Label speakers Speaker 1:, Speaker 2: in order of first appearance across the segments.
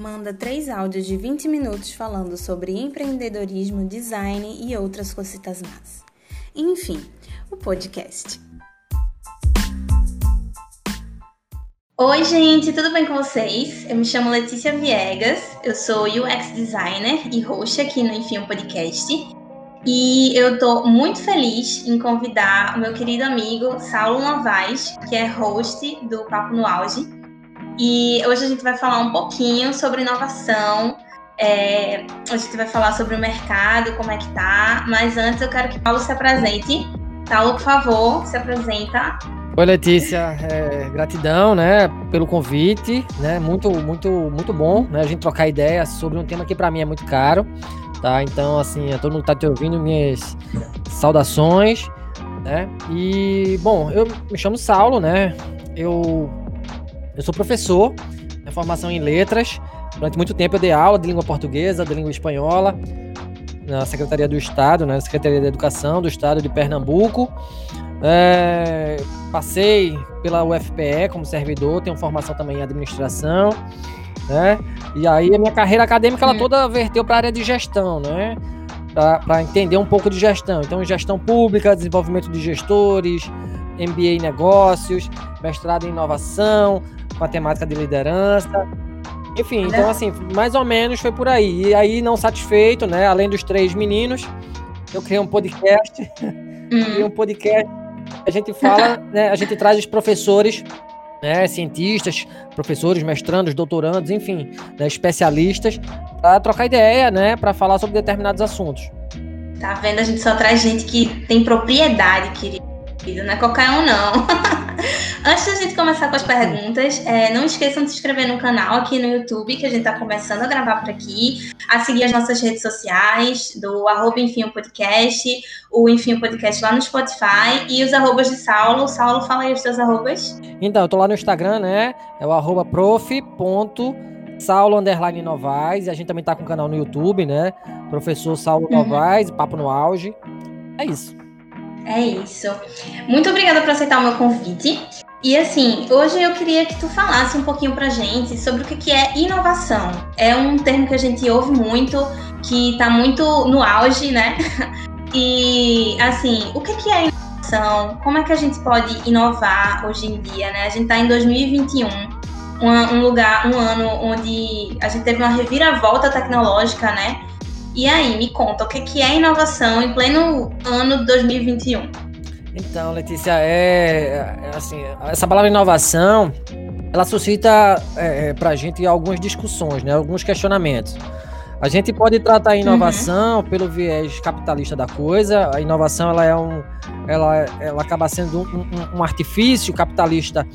Speaker 1: Manda três áudios de 20 minutos falando sobre empreendedorismo, design e outras cositas más. Enfim, o podcast.
Speaker 2: Oi, gente, tudo bem com vocês? Eu me chamo Letícia Viegas, eu sou UX designer e host aqui no Enfim um Podcast. E eu tô muito feliz em convidar o meu querido amigo Saulo Novaes, que é host do Papo no Auge. E hoje a gente vai falar um pouquinho sobre inovação. É, a gente vai falar sobre o mercado, como é que tá. Mas antes eu quero que Paulo se apresente. Saulo, por favor, se apresenta.
Speaker 3: Oi, Letícia, é, gratidão, né, pelo convite, né, muito, muito, muito bom, né, a gente trocar ideias sobre um tema que para mim é muito caro, tá? Então, assim, todo mundo tá te ouvindo, minhas saudações, né? E, bom, eu me chamo Saulo, né? Eu, eu sou professor, né, formação em letras. Durante muito tempo eu dei aula de língua portuguesa, de língua espanhola, na Secretaria do Estado, né? Secretaria da Educação do Estado de Pernambuco. É, passei pela UFPE como servidor, tenho formação também em administração né? E aí a minha carreira acadêmica ela toda verteu para a área de gestão, né? Para entender um pouco de gestão. Então, gestão pública, desenvolvimento de gestores, MBA em negócios, mestrado em inovação, matemática de liderança. Enfim, então assim, mais ou menos foi por aí. E aí, não satisfeito, né? Além dos três meninos, eu criei um podcast. Hum. criei um podcast. A gente fala, né? A gente traz os professores né, cientistas, professores, mestrandos, doutorandos, enfim, né, especialistas, para trocar ideia, né, para falar sobre determinados assuntos.
Speaker 2: Tá vendo? A gente só traz gente que tem propriedade, querido. Não é qualquer um, não. Antes da gente começar com as perguntas, é, não esqueçam de se inscrever no canal aqui no YouTube, que a gente está começando a gravar por aqui, a seguir as nossas redes sociais, do arroba Enfim o Podcast, o Enfim o Podcast lá no Spotify e os arrobas de Saulo. Saulo, fala aí os seus arrobas.
Speaker 3: Então, eu tô lá no Instagram, né? É o arroba prof. Saulo Underline Novaes, e a gente também tá com o canal no YouTube, né? Professor Saulo uhum. Novaes, Papo no Auge. É isso.
Speaker 2: É isso. Muito obrigada por aceitar o meu convite. E assim, hoje eu queria que tu falasse um pouquinho pra gente sobre o que é inovação. É um termo que a gente ouve muito, que tá muito no auge, né? E assim, o que é inovação? Como é que a gente pode inovar hoje em dia, né? A gente tá em 2021, um, lugar, um ano onde a gente teve uma reviravolta tecnológica, né? E aí, me conta, o que é inovação em pleno ano 2021?
Speaker 3: Então, Letícia, é, é assim, essa palavra inovação, ela suscita é, é para a gente algumas discussões, né, alguns questionamentos. A gente pode tratar a inovação uhum. pelo viés capitalista da coisa. A inovação ela é um, ela, ela acaba sendo um, um, um artifício capitalista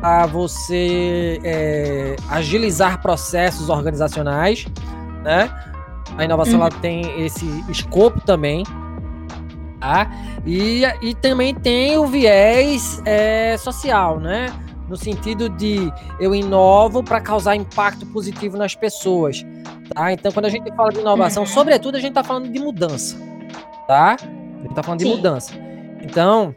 Speaker 3: para você é, agilizar processos organizacionais, né? A inovação uhum. ela tem esse escopo também, tá? E, e também tem o viés é, social, né? No sentido de eu inovo para causar impacto positivo nas pessoas, tá? Então, quando a gente fala de inovação, uhum. sobretudo a gente está falando de mudança, tá? A gente está falando Sim. de mudança. Então,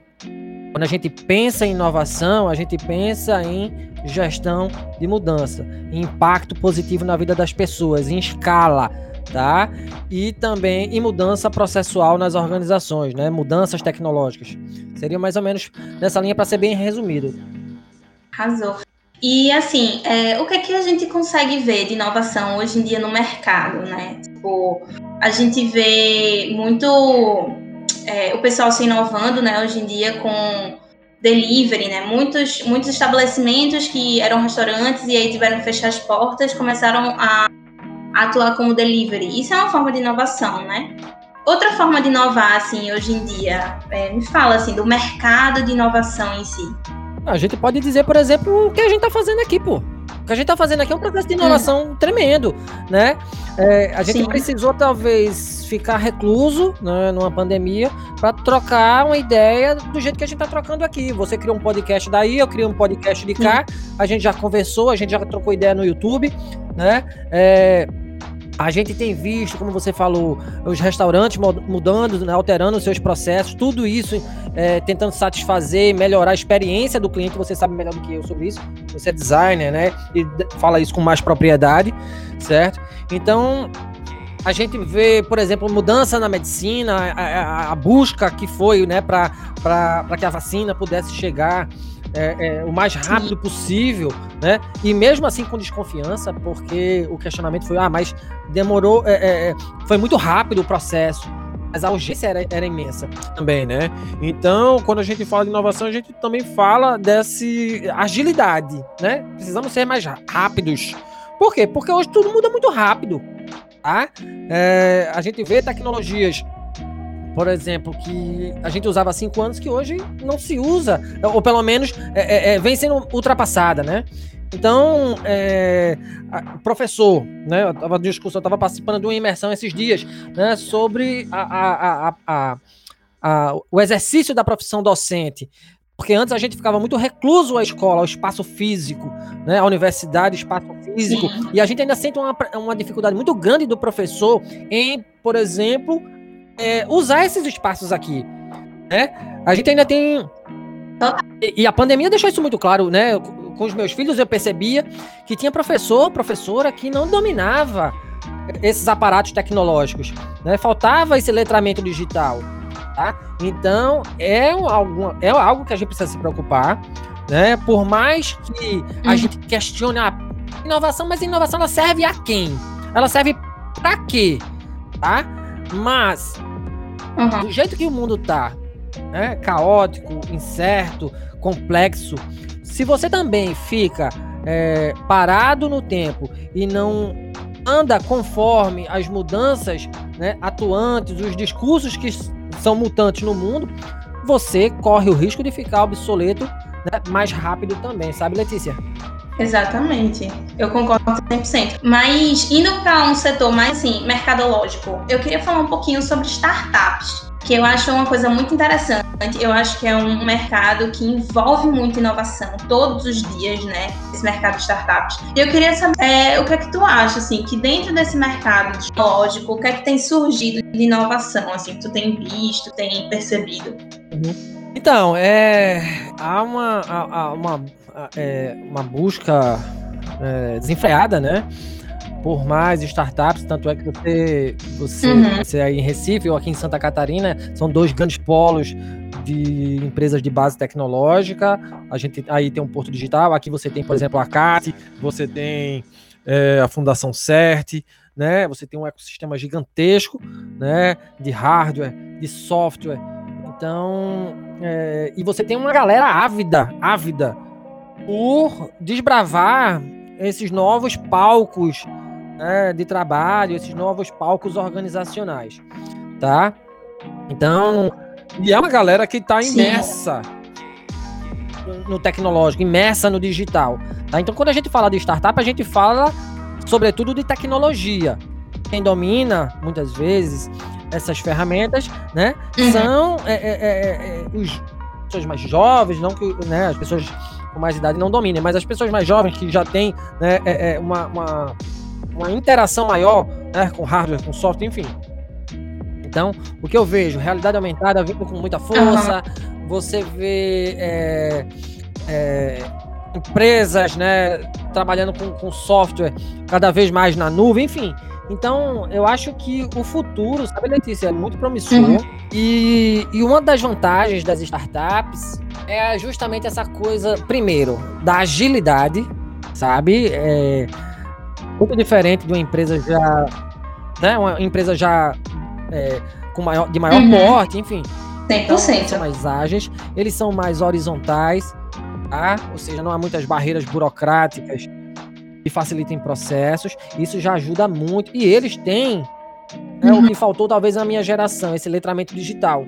Speaker 3: quando a gente pensa em inovação, a gente pensa em gestão de mudança, em impacto positivo na vida das pessoas, em escala, tá? E também em mudança processual nas organizações, né? Mudanças tecnológicas. Seria mais ou menos nessa linha para ser bem resumido.
Speaker 2: Arrasou. E assim, é, o que é que a gente consegue ver de inovação hoje em dia no mercado, né? Tipo, a gente vê muito é, o pessoal se inovando, né, hoje em dia com delivery, né? Muitos, muitos estabelecimentos que eram restaurantes e aí tiveram que fechar as portas, começaram a atuar como delivery. Isso é uma forma de inovação, né? Outra forma de inovar, assim, hoje em dia, é, me fala, assim, do mercado de inovação em si.
Speaker 3: A gente pode dizer, por exemplo, o que a gente está fazendo aqui, pô. O que a gente está fazendo aqui é um processo de inovação hum. tremendo, né? É, a gente Sim. precisou, talvez, ficar recluso né, numa pandemia para trocar uma ideia do jeito que a gente está trocando aqui. Você criou um podcast daí, eu criei um podcast de cá, a gente já conversou, a gente já trocou ideia no YouTube, né? É, A gente tem visto, como você falou, os restaurantes mudando, né, alterando os seus processos, tudo isso é, tentando satisfazer, melhorar a experiência do cliente. Você sabe melhor do que eu sobre isso. Você é designer, né? E fala isso com mais propriedade, certo? Então, a gente vê, por exemplo, mudança na medicina, a, a, a busca que foi, né, para que a vacina pudesse chegar é, é, o mais rápido Sim. possível, né? E mesmo assim com desconfiança, porque o questionamento foi, ah, mas demorou, é, é, é foi muito rápido o processo. Mas a urgência era, era, imensa também, né? Então, quando a gente fala de inovação, a gente também fala dessa agilidade, né? Precisamos ser mais rápidos. Por quê? Porque hoje tudo muda muito rápido, tá? É, a gente vê tecnologias por exemplo, que a gente usava há cinco anos que hoje não se usa, ou pelo menos é, é, é vem sendo ultrapassada, né? Então, é, professor, né? Eu estava discussão, eu estava participando de uma imersão esses dias, né? Sobre a, a, a, a, o exercício da profissão docente. Porque antes a gente ficava muito recluso à escola, ao espaço físico, né? A universidade, espaço físico. Sim. E a gente ainda sente uma, uma dificuldade muito grande do professor em, por exemplo, é, usar esses espaços aqui, né? A gente ainda tem e, a pandemia deixou isso muito claro, né? Com os meus filhos eu percebia que tinha professor, professora que não dominava esses aparatos tecnológicos, né? Faltava esse letramento digital, tá? Então é algo, é algo que a gente precisa se preocupar, né? Por mais que a hum. gente questione a inovação, mas a inovação ela serve a quem? Ela serve para quê? Tá? Mas Uhum. Do jeito que o mundo tá, né, caótico, incerto, complexo, se você também fica é, parado no tempo e não anda conforme as mudanças né, atuantes, os discursos que são mutantes no mundo, você corre o risco de ficar obsoleto né, mais rápido também, sabe, Letícia?
Speaker 2: Exatamente. Eu concordo 100%. Mas indo para um setor mais assim, mercadológico, eu queria falar um pouquinho sobre startups, que eu acho uma coisa muito interessante. Eu acho que é um mercado que envolve muita inovação todos os dias, né? Esse mercado de startups. E eu queria saber é, o que é que tu acha, assim, que dentro desse mercado tecnológico, o que é que tem surgido de inovação, assim, que tu tem visto, tem percebido?
Speaker 3: Então, é, há uma, há uma é, uma busca é, desenfreada, né? Por mais startups, tanto é que você, você, uhum. você aí em Recife ou aqui em Santa Catarina são dois grandes polos de empresas de base tecnológica. A gente aí tem um Porto Digital, aqui você tem, por exemplo, a CAT, você tem é, a Fundação CERT, né? Você tem um ecossistema gigantesco, né? De hardware, de software. Então, é, e você tem uma galera ávida, ávida por desbravar esses novos palcos né, de trabalho, esses novos palcos organizacionais, tá? Então, e é uma galera que está imersa Sim. no tecnológico, imersa no digital, tá? Então, quando a gente fala de startup, a gente fala sobretudo de tecnologia. Quem domina, muitas vezes, essas ferramentas, né, uhum. são é, é, é, é os pessoas mais jovens, não que né, as pessoas com mais idade não dominem, mas as pessoas mais jovens que já têm né, é, é uma, uma, uma, interação maior né, com hardware, com software, enfim. Então, o que eu vejo, realidade aumentada vindo com muita força, uhum. você vê é, é, empresas né, trabalhando com, com software cada vez mais na nuvem, enfim. Então, eu acho que o futuro, sabe, Letícia, é muito promissor. Uhum. E, e uma das vantagens das startups é justamente essa coisa, primeiro, da agilidade, sabe? É muito diferente de uma empresa já. Né? Uma empresa já é, com maior, de maior uhum. porte, enfim.
Speaker 2: 100%. Então,
Speaker 3: são mais ágeis, eles são mais horizontais, tá? ou seja, não há muitas barreiras burocráticas que facilitem processos. Isso já ajuda muito. E eles têm é uhum. o que faltou talvez na minha geração, esse letramento digital.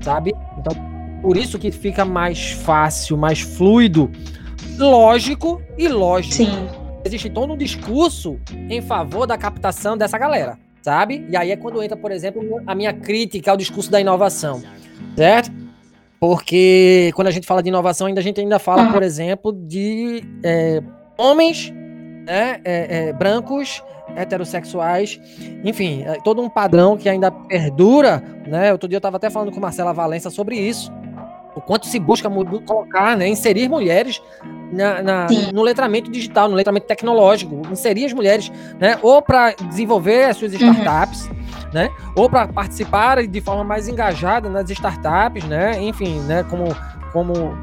Speaker 3: Sabe? Então, por isso que fica mais fácil, mais fluido, lógico e lógico.
Speaker 2: Sim.
Speaker 3: Existe todo um discurso em favor da captação dessa galera, sabe? E aí é quando entra, por exemplo, a minha crítica ao discurso da inovação, certo? Porque quando a gente fala de inovação, ainda a gente ainda fala, por exemplo, de é, homens né, é, é, brancos, heterossexuais, enfim, é todo um padrão que ainda perdura, né? Outro dia eu estava até falando com Marcela Valença sobre isso, o quanto se busca colocar, né, inserir mulheres na, na no letramento digital, no letramento tecnológico, inserir as mulheres, né, ou para desenvolver as suas uhum. startups, uhum. né, ou para participar de forma mais engajada nas startups, né, enfim, né, como como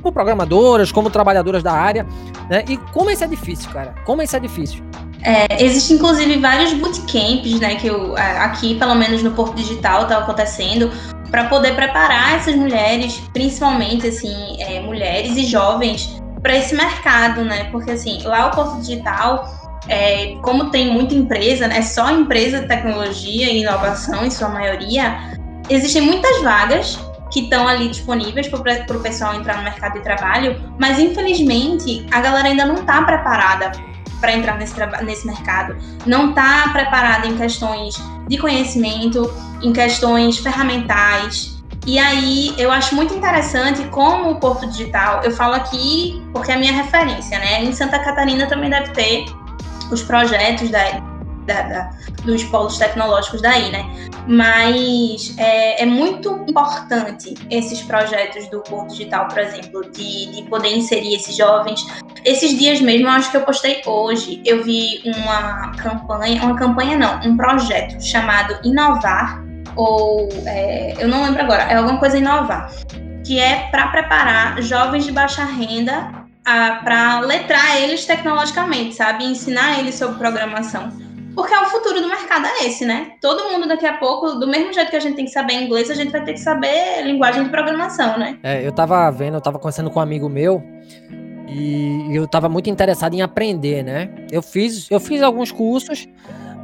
Speaker 3: como programadoras, como trabalhadoras da área, né? E como isso é difícil, cara? Como isso é difícil?
Speaker 2: É, Existem, inclusive, vários bootcamps, né? Que eu, aqui, pelo menos no Porto Digital, está acontecendo, para poder preparar essas mulheres, principalmente, assim, é, mulheres e jovens, para esse mercado, né? Porque, assim, lá o Porto Digital, é, como tem muita empresa, né? Só empresa de tecnologia e inovação, em sua maioria, existem muitas vagas que estão ali disponíveis para o pessoal entrar no mercado de trabalho, mas infelizmente a galera ainda não está preparada para entrar nesse, nesse mercado, não está preparada em questões de conhecimento, em questões ferramentais. E aí eu acho muito interessante como o Porto Digital, eu falo aqui porque é a minha referência, né? Em Santa Catarina também deve ter os projetos da, da, da, dos polos tecnológicos daí, né? Mas é, é, muito importante esses projetos do Porto Digital, por exemplo, de, de poder inserir esses jovens. Esses dias mesmo, eu acho que eu postei hoje, eu vi uma campanha, uma campanha não, um projeto chamado Inovar, ou é, eu não lembro agora, é alguma coisa Inovar, que é para preparar jovens de baixa renda para letrar eles tecnologicamente, sabe? Ensinar eles sobre programação. Porque é o futuro do mercado é esse, né? Todo mundo daqui a pouco, do mesmo jeito que a gente tem que saber inglês, a gente vai ter que saber linguagem de programação, né?
Speaker 3: É, eu tava vendo, eu tava conversando com um amigo meu e eu tava muito interessado em aprender, né? Eu fiz, eu fiz alguns cursos,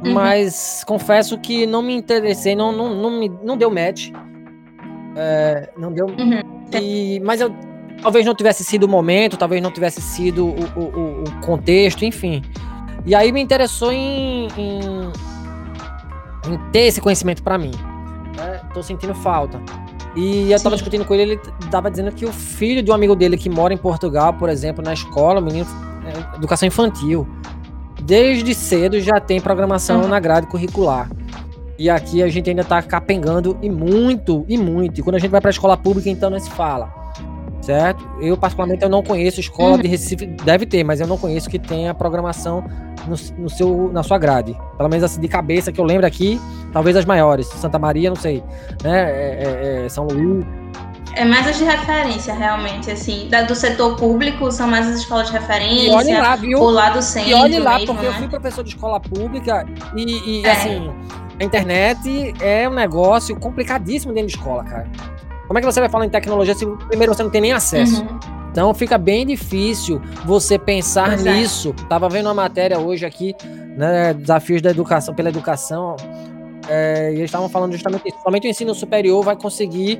Speaker 3: uhum. mas confesso que não me interessei, não, não, não, me, não deu match. É, não deu. Uhum. E, mas eu talvez não tivesse sido o momento, talvez não tivesse sido o, o, o contexto, enfim. E aí me interessou em, em, em ter esse conhecimento para mim. Né? Tô sentindo falta. E eu Sim. tava discutindo com ele, ele tava dizendo que o filho de um amigo dele que mora em Portugal, por exemplo, na escola, menino, é, educação infantil, desde cedo já tem programação uhum. na grade curricular. E aqui a gente ainda tá capengando e muito, e muito. E quando a gente vai pra escola pública, então não se fala certo? Eu, particularmente, eu não conheço escola uhum. de Recife, deve ter, mas eu não conheço que tenha programação no, no, seu, na sua grade. Pelo menos assim, de cabeça que eu lembro aqui, talvez as maiores. Santa Maria, não sei, né? É, é, é São Luís.
Speaker 2: É mais as de referência, realmente, assim. Da, do setor público, são mais as escolas de referência. E olhe lá, viu? O lado centro.
Speaker 3: E olhe lá, mesmo, porque né? eu fui professor de escola pública e, e é. assim, a internet é um negócio complicadíssimo dentro de escola, cara. Como é que você vai falar em tecnologia se primeiro você não tem nem acesso? Uhum. Então fica bem difícil você pensar pois é. nisso. É. Tava vendo uma matéria hoje aqui, né, desafios da educação pela educação, é, e eles estavam falando justamente isso. Somente o ensino superior vai conseguir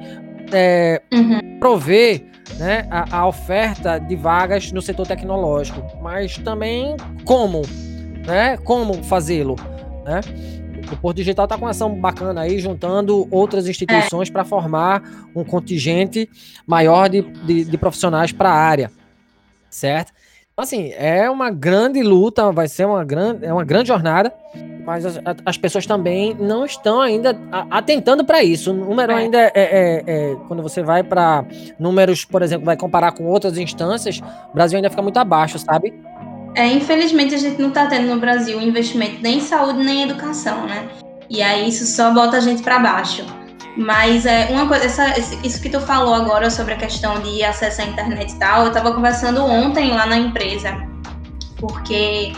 Speaker 3: é, uhum. prover né, a, a, oferta de vagas no setor tecnológico, mas também como, né, como fazê-lo, né? O Porto Digital está com uma ação bacana aí, juntando outras instituições é. para formar um contingente maior de, de, de profissionais para a área, certo? Então, assim, é uma grande luta, vai ser uma grande, é uma grande jornada, mas as, as pessoas também não estão ainda atentando para isso. O número é. ainda é, é, é, Quando você vai para números, por exemplo, vai comparar com outras instâncias, o Brasil ainda fica muito abaixo, sabe?
Speaker 2: É, infelizmente a gente não está tendo no Brasil investimento nem em saúde nem em educação, né? E aí isso só bota a gente para baixo. Mas é uma coisa, essa, isso que tu falou agora sobre a questão de acesso à internet e tal, eu estava conversando ontem lá na empresa, porque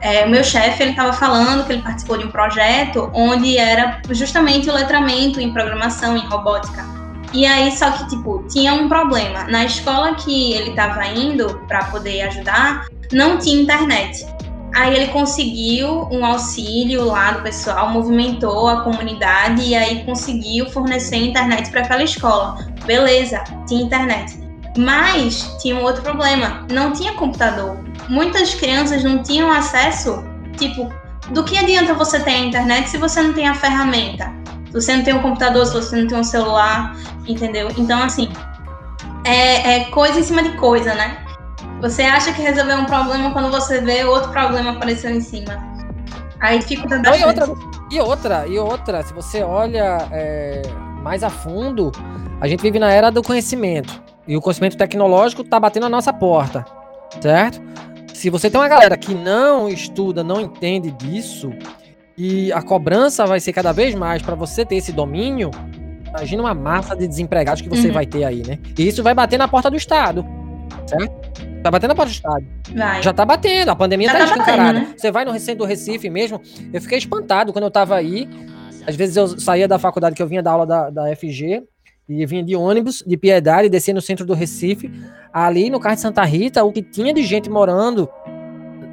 Speaker 2: é, o meu chefe ele estava falando que ele participou de um projeto onde era justamente o letramento em programação, em robótica. E aí, só que, tipo, tinha um problema. Na escola que ele estava indo para poder ajudar, não tinha internet. Aí ele conseguiu um auxílio lá do pessoal, movimentou a comunidade e aí conseguiu fornecer internet para aquela escola. Beleza, tinha internet. Mas tinha um outro problema, não tinha computador. Muitas crianças não tinham acesso, tipo, do que adianta você ter a internet se você não tem a ferramenta? Se você não tem um computador, se você não tem um celular, entendeu? Então, assim, é, é coisa em cima de coisa, né? Você acha que resolveu um problema quando você vê outro problema apareceu em cima. Aí dificulta bastante.
Speaker 3: E outra, e outra, e outra, se você olha é, mais a fundo, a gente vive na era do conhecimento. E o conhecimento tecnológico está batendo a nossa porta, certo? Se você tem uma galera que não estuda, não entende disso, e a cobrança vai ser cada vez mais para você ter esse domínio, imagina uma massa de desempregados que você uhum. vai ter aí, né? E isso vai bater na porta do Estado, certo? Tá batendo na porta do Estado. Vai. Já tá batendo, a pandemia Já tá, tá escancarada. Né? Você vai no Recente do Recife mesmo, eu fiquei espantado quando eu tava aí. Às vezes eu saía da faculdade que eu vinha da aula da, da FG, e vinha de ônibus, de Piedade, descia no centro do Recife. Ali no carro de Santa Rita, o que tinha de gente morando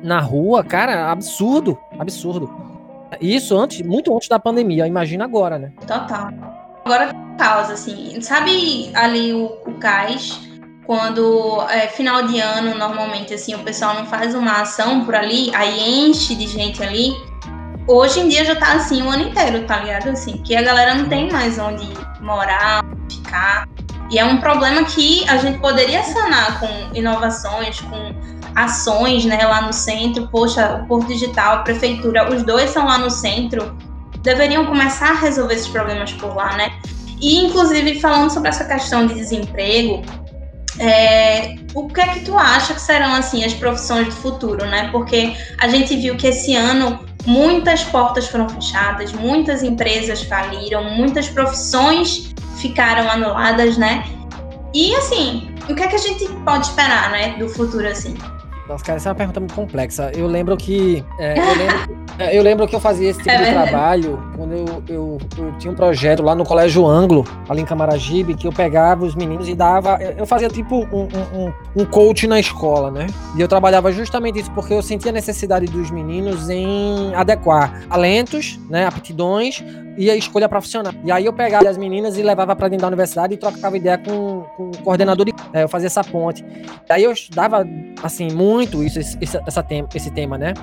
Speaker 3: na rua, cara, absurdo, absurdo. Isso antes, muito antes da pandemia, imagina agora, né?
Speaker 2: Total. Agora causa, assim, sabe ali o, o cais, quando é final de ano, normalmente, assim, o pessoal não faz uma ação por ali, aí enche de gente ali. Hoje em dia já tá assim o ano inteiro, tá ligado? Assim, que a galera não tem mais onde morar, ficar. E é um problema que a gente poderia sanar com inovações, com ações né, lá no centro. Poxa, o Porto Digital, a prefeitura, os dois são lá no centro, deveriam começar a resolver esses problemas por lá, né? E, inclusive, falando sobre essa questão de desemprego, é, o que é que tu acha que serão assim as profissões do futuro, né? Porque a gente viu que esse ano muitas portas foram fechadas, muitas empresas faliram, muitas profissões ficaram anuladas, né? E assim, o que é que a gente pode esperar, né, do futuro assim?
Speaker 3: Nossa, cara, essa é uma pergunta muito complexa. Eu lembro que. É, eu, lembro, é, eu, lembro, que eu fazia esse tipo é de trabalho quando eu, eu, eu, tinha um projeto lá no Colégio Anglo, ali em Camaragibe, que eu pegava os meninos e dava. Eu fazia tipo um, um, um coach na escola, né? E eu trabalhava justamente isso porque eu sentia a necessidade dos meninos em adequar talentos, né, aptidões e a escolha profissional. E aí eu pegava as meninas e levava para dentro da universidade e trocava ideia com, com o coordenador de. É, eu fazia essa ponte. Aí eu estudava, assim, muito isso, esse, essa tema, esse tema, né?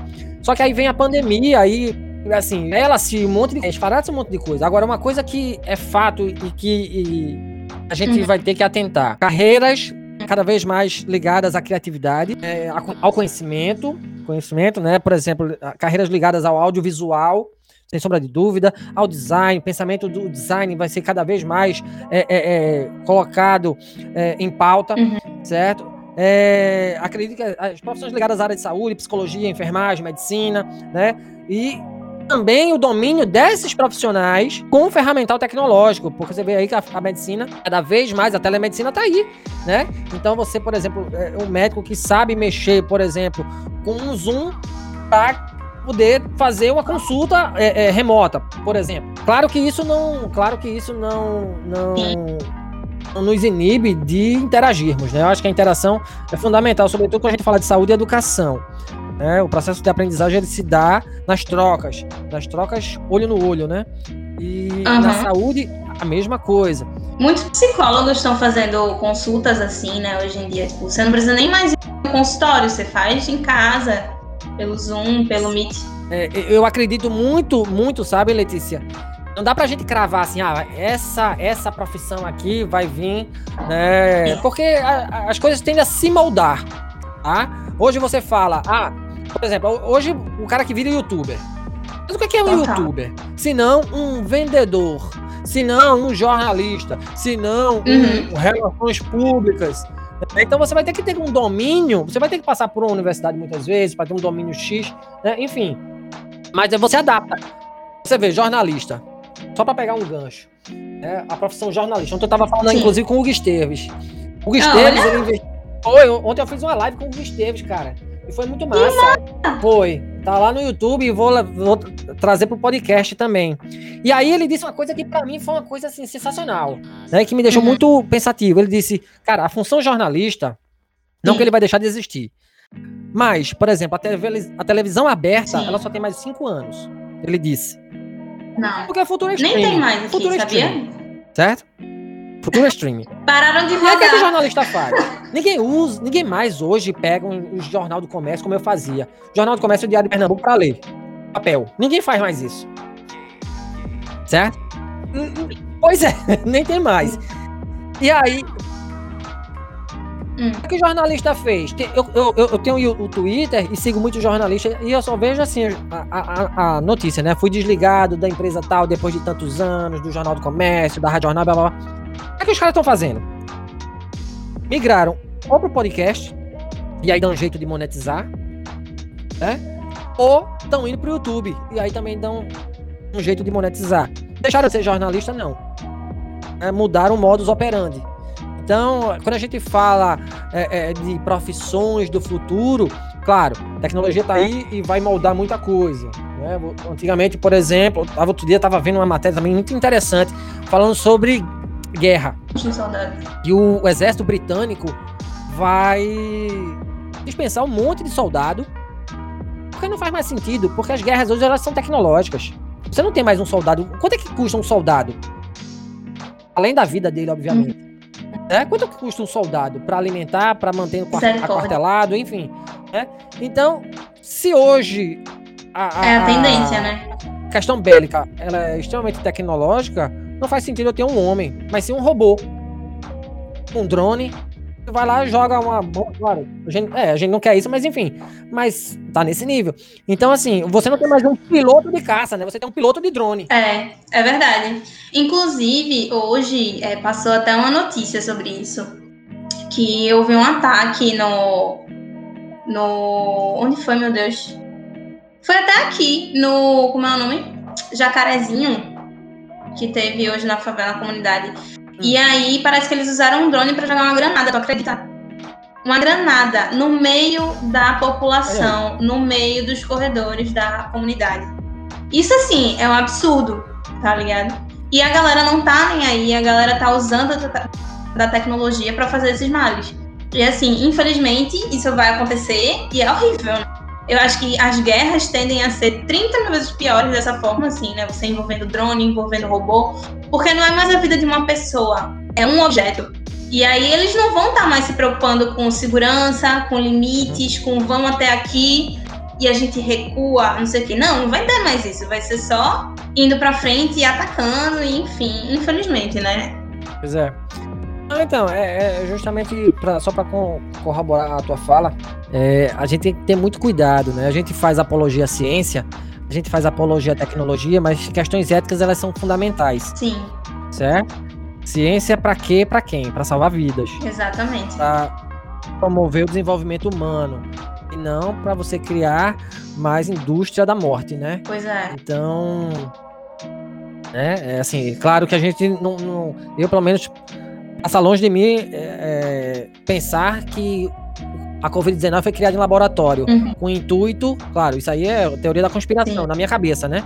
Speaker 3: Só que aí vem a pandemia, aí, assim, ela-se um monte de. Esfarata um monte de coisa. Agora, uma coisa que é fato e que e a gente uhum. vai ter que atentar: carreiras cada vez mais ligadas à criatividade, é, ao conhecimento, conhecimento, né? Por exemplo, carreiras ligadas ao audiovisual, sem sombra de dúvida, ao design, o pensamento do design vai ser cada vez mais é, é, é colocado é, em pauta, uhum. certo? É, acredito que as profissões ligadas à área de saúde, psicologia, enfermagem, medicina, né? E também o domínio desses profissionais com o ferramental tecnológico, porque você vê aí que a, a medicina, cada vez mais, a telemedicina está aí, né? Então você, por exemplo, é um médico que sabe mexer, por exemplo, com um Zoom para poder fazer uma consulta é, é, remota, por exemplo. Claro que isso não, claro que isso não, não, nos inibe de interagirmos, né? Eu acho que a interação é fundamental, sobretudo quando a gente fala de saúde e educação. Né? O processo de aprendizagem ele se dá nas trocas, nas trocas olho no olho, né? E uhum. na saúde a mesma coisa.
Speaker 2: Muitos psicólogos estão fazendo consultas assim, né? Hoje em dia, tipo, você não precisa nem mais ir no consultório, você faz em casa pelo Zoom, pelo Meet.
Speaker 3: É, eu acredito muito, muito, sabe, Letícia? Não dá pra gente cravar assim, ah, essa, essa profissão aqui vai vir, né? Porque a, as coisas tendem a se moldar, tá? Hoje você fala, ah, por exemplo, hoje o cara que vira youtuber. Mas o que é um Total. youtuber? Se não um vendedor, se não um jornalista, se não uhum. um relações públicas, né? Então você vai ter que ter um domínio, você vai ter que passar por uma universidade muitas vezes para ter um domínio X, né? enfim. Mas você adapta. Você vê, jornalista, só para pegar um gancho, né? a profissão jornalista. Ontem eu estava falando, Sim. inclusive, com o Hugo Esteves. O Hugo Esteves, ele investiu. Ontem eu fiz uma live com o Hugo Esteves, cara. E foi muito massa. Foi. Tá lá no YouTube e vou, vou trazer pro podcast também. E aí ele disse uma coisa que para mim foi uma coisa assim, sensacional, né? Que me deixou uhum. muito pensativo. Ele disse, cara, a função jornalista, não Sim. que ele vai deixar de existir. Mas, por exemplo, a, a televisão aberta, Sim. ela só tem mais de cinco anos. Ele disse.
Speaker 2: Não.
Speaker 3: Porque a futuro é streaming. Nem
Speaker 2: tem mais aqui, futuro é sabia?
Speaker 3: Certo? Futuro é streaming.
Speaker 2: Pararam de rodar.
Speaker 3: E o que, é que o jornalista faz? ninguém usa, ninguém mais hoje pega um, um, jornal do comércio como eu fazia. Jornal do comércio o Diário de Pernambuco para ler. Papel. Ninguém faz mais isso. Certo? Pois é, nem tem mais. E aí. Hum. O que o jornalista fez? Eu, eu, eu tenho o Twitter e sigo muito jornalista e eu só vejo assim a, a, a, notícia, né? Fui desligado da empresa tal depois de tantos anos, do Jornal do Comércio, da Rádio Jornal, blá blá blá. O que os caras estão fazendo? Migraram ou pro podcast, e aí dão um jeito de monetizar, né? Ou estão indo pro YouTube, e aí também dão um jeito de monetizar. Deixaram de ser jornalista, não. É, mudaram o modus operandi. Então, quando a gente fala é, é, de profissões do futuro, claro, tecnologia está aí e vai moldar muita coisa. Né? Antigamente, por exemplo, outro dia estava vendo uma matéria também muito interessante falando sobre guerra. E o, o exército britânico vai dispensar um monte de soldado porque não faz mais sentido, porque as guerras hoje elas são tecnológicas. Você não tem mais um soldado. Quanto é que custa um soldado? Além da vida dele, obviamente. Né? Quanto que custa um soldado para alimentar, para manter o aquartelado, enfim. Né? Então, se hoje
Speaker 2: a, a, é a tendência,
Speaker 3: a
Speaker 2: né?
Speaker 3: Questão bélica, ela é extremamente tecnológica. Não faz sentido eu ter um homem, mas sim um robô, um drone vai lá e joga uma. Claro, a gente, é, a gente não quer isso, mas enfim. Mas tá nesse nível. Então, assim, você não tem mais um piloto de caça, né? Você tem um piloto de drone.
Speaker 2: É, é verdade. Inclusive, hoje é, passou até uma notícia sobre isso. Que houve um ataque no. No. Onde foi, meu Deus? Foi até aqui, no. Como é o nome? Jacarezinho. Que teve hoje na favela, na comunidade e aí parece que eles usaram um drone para jogar uma granada, tu acredita? Uma granada no meio da população, no meio dos corredores da comunidade. Isso assim é um absurdo, tá ligado? E a galera não tá nem aí, a galera tá usando da tecnologia para fazer esses males. E assim, infelizmente, isso vai acontecer e é horrível. Né? Eu acho que as guerras tendem a ser 30 mil vezes piores dessa forma, assim, né? Você envolvendo drone, envolvendo robô, porque não é mais a vida de uma pessoa, é um objeto. E aí eles não vão estar tá mais se preocupando com segurança, com limites, com vamos até aqui e a gente recua, não sei o quê. Não, não vai ter mais isso. Vai ser só indo para frente e atacando, e enfim, infelizmente, né?
Speaker 3: Pois é. Então, é, é justamente pra, só para corroborar a tua fala, é, a gente tem que ter muito cuidado, né? A gente faz apologia à ciência, a gente faz apologia à tecnologia, mas questões éticas elas são fundamentais.
Speaker 2: Sim.
Speaker 3: Certo? Ciência para quê? Para quem? Para salvar vidas.
Speaker 2: Exatamente.
Speaker 3: Para promover o desenvolvimento humano e não para você criar mais indústria da morte, né?
Speaker 2: Pois é.
Speaker 3: Então, é, é assim, claro que a gente não, não eu pelo menos passa longe de mim é, é, pensar que a Covid-19 foi criada em laboratório, uhum. com o intuito, claro, isso aí é teoria da conspiração, Sim. na minha cabeça, né?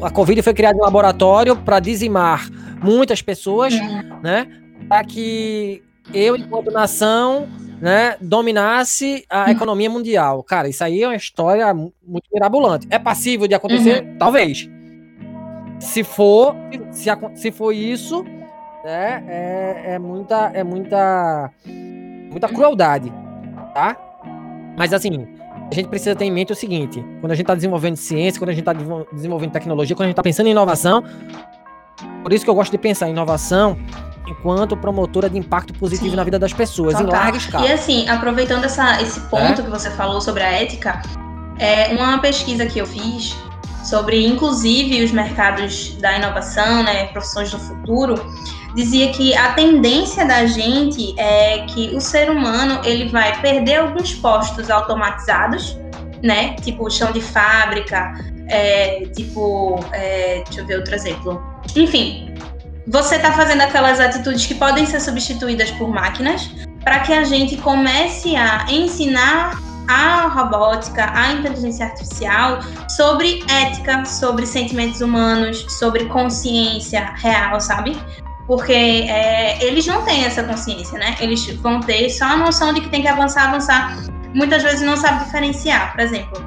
Speaker 3: A Covid foi criada em laboratório para dizimar muitas pessoas, uhum. né? Para que eu, enquanto nação, né, dominasse a uhum. economia mundial. Cara, isso aí é uma história muito mirabolante. É passível de acontecer? Uhum. Talvez. Se for, se, se for isso, né, é, é muita, é muita, muita crueldade, tá? Mas assim, a gente precisa ter em mente o seguinte: quando a gente está desenvolvendo ciência, quando a gente está desenvolvendo tecnologia, quando a gente está pensando em inovação, por isso que eu gosto de pensar em inovação enquanto promotora de impacto positivo Sim. na vida das pessoas, Total. em larga escala.
Speaker 2: E assim, aproveitando essa, esse ponto é? que você falou sobre a ética, é uma pesquisa que eu fiz sobre, inclusive, os mercados da inovação, né, profissões do futuro, dizia que a tendência da gente é que o ser humano ele vai perder alguns postos automatizados, né? Tipo chão de fábrica, é, tipo, é, deixa eu ver outro exemplo. Enfim, você está fazendo aquelas atitudes que podem ser substituídas por máquinas para que a gente comece a ensinar a robótica, a inteligência artificial sobre ética, sobre sentimentos humanos, sobre consciência real, sabe? Porque é, eles não têm essa consciência, né? Eles vão ter só a noção de que tem que avançar, avançar. Muitas vezes não sabe diferenciar. Por exemplo,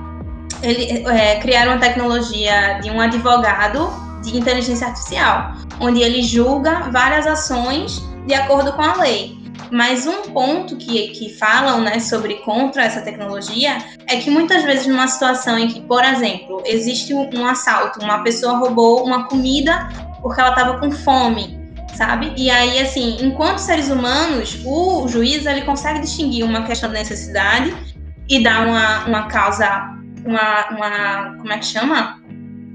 Speaker 2: ele, é, criaram uma tecnologia de um advogado de inteligência artificial, onde ele julga várias ações de acordo com a lei. Mas um ponto que, que falam né, sobre contra essa tecnologia é que muitas vezes numa situação em que, por exemplo, existe um, assalto, uma pessoa roubou uma comida porque ela estava com fome sabe? E aí, assim, enquanto seres humanos, o juiz ele consegue distinguir uma questão de necessidade e dar uma, uma causa, uma, uma. Como é que chama?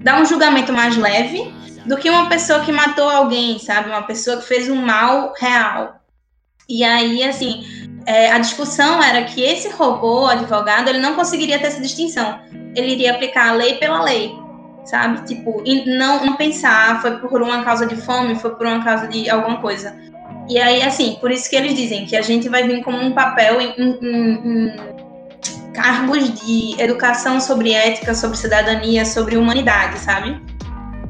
Speaker 2: Dar um julgamento mais leve do que uma pessoa que matou alguém, sabe? Uma pessoa que fez um mal real. E aí, assim, é, a discussão era que esse robô, advogado, ele não conseguiria ter essa distinção. Ele iria aplicar a lei pela lei, sabe? Tipo, e não, não pensar, foi por uma causa de fome, foi por uma causa de alguma coisa. E aí, assim, por isso que eles dizem que a gente vai vir como um papel em, em, em cargos de educação sobre ética, sobre cidadania, sobre humanidade, sabe?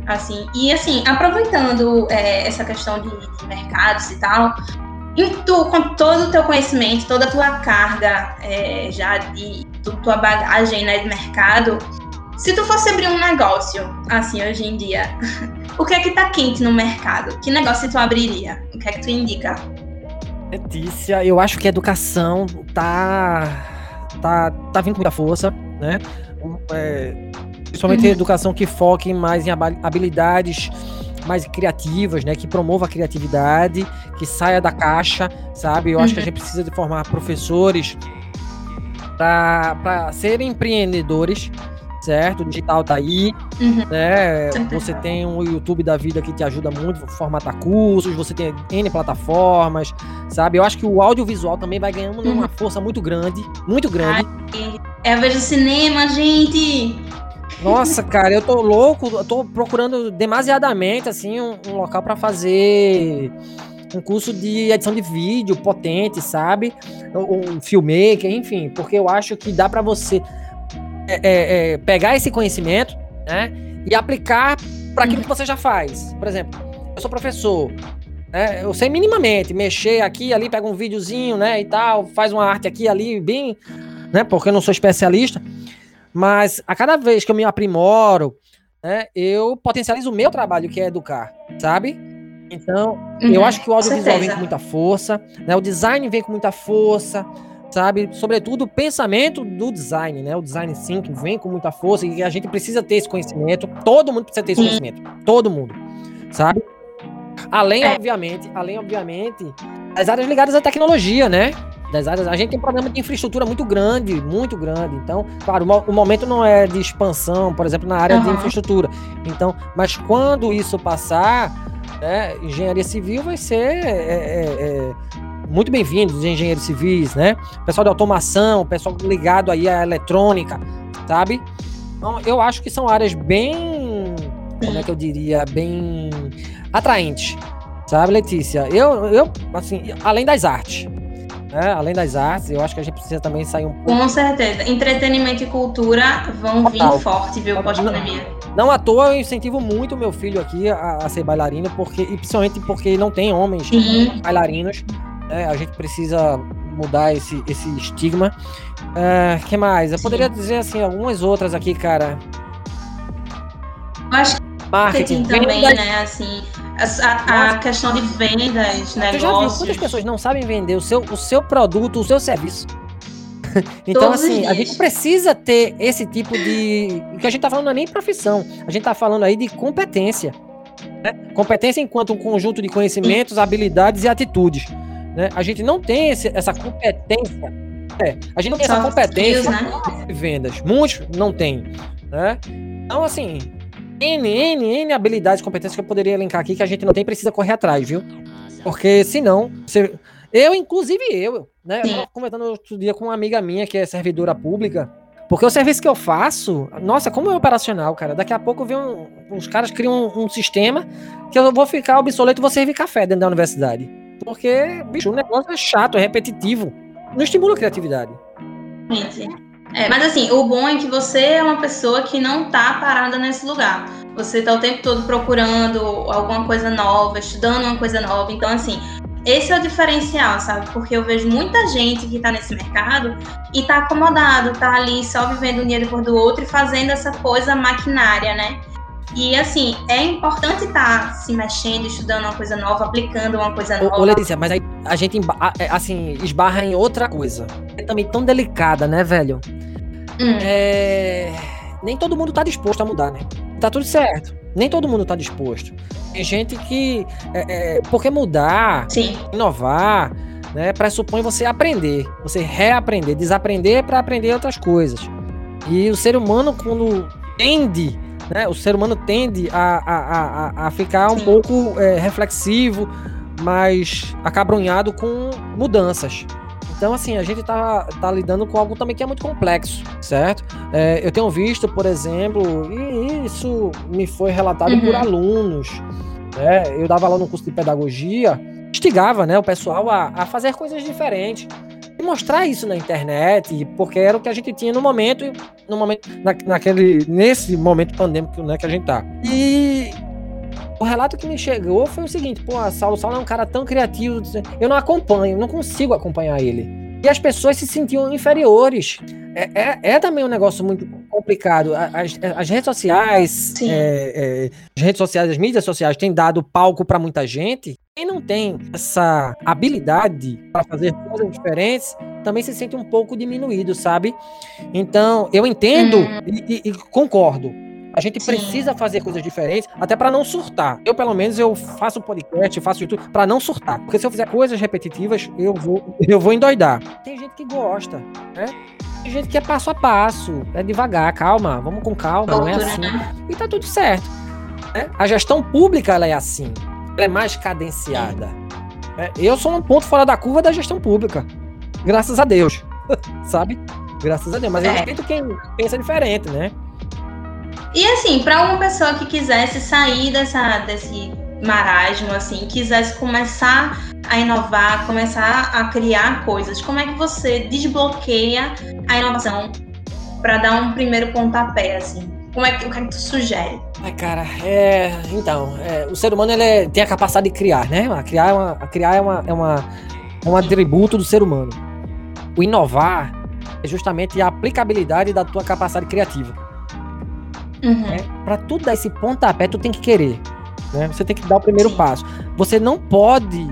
Speaker 2: Assim, e assim, aproveitando é, essa questão de, de, mercados e tal, tu, com todo o teu conhecimento, toda a tua carga é, já de tua bagagem né, de mercado, se tu fosse abrir um negócio, assim, hoje em dia, o que é que tá quente no mercado? Que negócio tu abriria? O que é que tu indica?
Speaker 3: Letícia, eu acho que a educação tá, tá, tá vindo com muita força, né? É, principalmente uhum. a educação que foque mais em habilidades mais criativas, né? Que promova a criatividade, que saia da caixa, sabe? Eu uhum. acho que a uhum. gente precisa de formar professores para serem empreendedores, certo? O digital tá aí, uhum. né? Você tem um YouTube da vida que te ajuda muito, formatar cursos, você tem N plataformas, sabe? Eu acho que o audiovisual também vai ganhando uhum. uma força muito grande, muito grande.
Speaker 2: Ai, é do cinema, gente!
Speaker 3: Nossa, cara, eu tô louco, eu tô procurando demasiadamente, assim, um, um local para fazer um curso de edição de vídeo potente, sabe? Um filmmaker, enfim, porque eu acho que dá para você é, é, é, pegar esse conhecimento, né, e aplicar para aquilo que você já faz. Por exemplo, eu sou professor, né, eu sei minimamente mexer aqui, ali, pega um videozinho, né, e tal, faz uma arte aqui, ali, bem, né, porque eu não sou especialista. Mas a cada vez que eu me aprimoro, né, eu potencializo o meu trabalho, que é educar, sabe? Então, uhum, eu acho que o audiovisual vem com muita força, né? O design vem com muita força, sabe? Sobretudo o pensamento do design, né? O design thinking vem com muita força e a gente precisa ter esse conhecimento. Todo mundo precisa ter esse conhecimento. Todo mundo, sabe? Além, é. obviamente, além, obviamente, as áreas ligadas à tecnologia, né? das áreas. A gente tem um problema de infraestrutura muito grande, muito grande. Então, claro, o momento não é de expansão, por exemplo, na área uhum. de infraestrutura. Então, mas quando isso passar, né, engenharia civil vai ser é, é, é, muito bem-vindo, os engenheiros civis, né? Pessoal de automação, pessoal ligado aí à eletrônica, sabe? Então, eu acho que são áreas bem, como é que eu diria, bem atraentes, sabe, Letícia? Eu, eu assim, além das artes, né? Além das artes, eu acho que a gente precisa também sair um pouco.
Speaker 2: Com certeza. Entretenimento e cultura vão Total. vir forte, viu, pós-pandemia.
Speaker 3: Não à toa eu incentivo muito meu filho aqui a, a, ser bailarino, porque, e principalmente porque não tem homens Sim. bailarinos. Né? A gente precisa mudar esse, esse estigma. Uh, que mais? Eu Sim. poderia dizer assim, algumas outras aqui, cara.
Speaker 2: Eu acho que marketing também, né? Assim, a, a questão de vendas, negócios. Eu já vi
Speaker 3: quantas pessoas não sabem vender o seu, o seu produto, o seu serviço. então, Todos assim, a gente precisa ter esse tipo de. O que a gente tá falando não é nem profissão, a gente tá falando aí de competência. Né? Competência enquanto um conjunto de conhecimentos, habilidades e atitudes. Né? A gente não tem esse, essa competência. É, a gente não tem essa competência né? de vendas. Muitos não têm. Né? Então, assim, N, N, N habilidades, competências que eu poderia elencar aqui que a gente não tem precisa correr atrás, viu? Porque senão, você... eu, inclusive eu, né? Eu comentando outro dia com uma amiga minha que é servidora pública. Porque o serviço que eu faço, nossa, como é operacional, cara. Daqui a pouco vem um, os caras criam um, um, sistema que eu vou ficar obsoleto e vou servir café dentro da universidade. Porque, bicho, o negócio é chato, é repetitivo. Não estimula a criatividade.
Speaker 2: É, mas assim, o bom é que você é uma pessoa que não tá parada nesse lugar. Você tá o tempo todo procurando alguma coisa nova, estudando uma coisa nova. Então, assim, esse é o diferencial, sabe? Porque eu vejo muita gente que tá nesse mercado e tá acomodado, tá ali só vivendo um dia depois do outro e fazendo essa coisa maquinária, né? E assim, é importante estar tá se mexendo, estudando uma coisa nova, aplicando uma coisa nova. Ô,
Speaker 3: Letícia, mas aí a gente é, assim, esbarra em outra coisa. É também tão delicada, né, velho? Hum. É... Nem todo mundo tá disposto a mudar, né? Tá tudo certo. Nem todo mundo está disposto. Tem gente que. É, é, porque mudar,
Speaker 2: Sim.
Speaker 3: inovar, né, pressupõe você aprender, você reaprender, desaprender para aprender outras coisas. E o ser humano, quando tende, né, o ser humano tende a, a, a, a ficar um
Speaker 2: Sim.
Speaker 3: pouco é, reflexivo, mas acabrunhado com mudanças. Então, assim, a gente tá, tá lidando com algo também que é muito complexo, certo? É, eu tenho visto, por exemplo, e isso me foi relatado
Speaker 2: Uhum.
Speaker 3: por alunos, né? Eu dava lá no curso de pedagogia, instigava, né, o pessoal a, a fazer coisas diferentes mostrar isso na internet, porque era o que a gente tinha no momento, no momento na, naquele, nesse momento pandêmico né, que a gente tá. E o relato que me chegou foi o seguinte: pô, a Saulo Saulo é um cara tão criativo, eu não acompanho, não consigo acompanhar ele. E as pessoas se sentiam inferiores. É, é, é também um negócio muito complicado. As, as redes sociais, é, é, as redes sociais, as mídias sociais têm dado palco para muita gente. Quem não tem essa habilidade para fazer coisas diferentes também se sente um pouco diminuído, sabe? Então, eu entendo
Speaker 2: Uhum.
Speaker 3: e, e- e concordo. A gente
Speaker 2: Sim.
Speaker 3: precisa fazer coisas diferentes, até para não surtar. Eu, pelo menos, eu faço podcast, faço YouTube para não surtar. Porque se eu fizer coisas repetitivas, eu vou, eu vou endoidar. Tem gente que gosta, né? Tem gente que é passo a passo, é devagar, calma, vamos com calma, não é assim.
Speaker 2: né?
Speaker 3: E tá tudo certo. né? A gestão pública, ela é assim. Ela é mais cadenciada. né? Eu sou um ponto fora da curva da gestão pública. Graças a Deus. Sabe? Graças a Deus. Mas eu
Speaker 2: É.
Speaker 3: respeito quem pensa diferente, né?
Speaker 2: E assim, para uma pessoa que quisesse sair dessa, desse marasmo, assim, quisesse começar a inovar, começar a criar coisas, como é que você desbloqueia a inovação para dar um primeiro pontapé, assim? Como é que, o que, é que tu sugere?
Speaker 3: Ai, cara, é. Então, é, o ser humano ele é- tem a capacidade de criar, né? A criar é, uma, a criar é, uma, é, uma, é um atributo do ser humano. O inovar é justamente a aplicabilidade da tua capacidade criativa.
Speaker 2: Uhum.
Speaker 3: né? Para tu dar esse pontapé, tu tem que querer. Né? Você tem que dar o primeiro
Speaker 2: Sim.
Speaker 3: passo. Você não pode,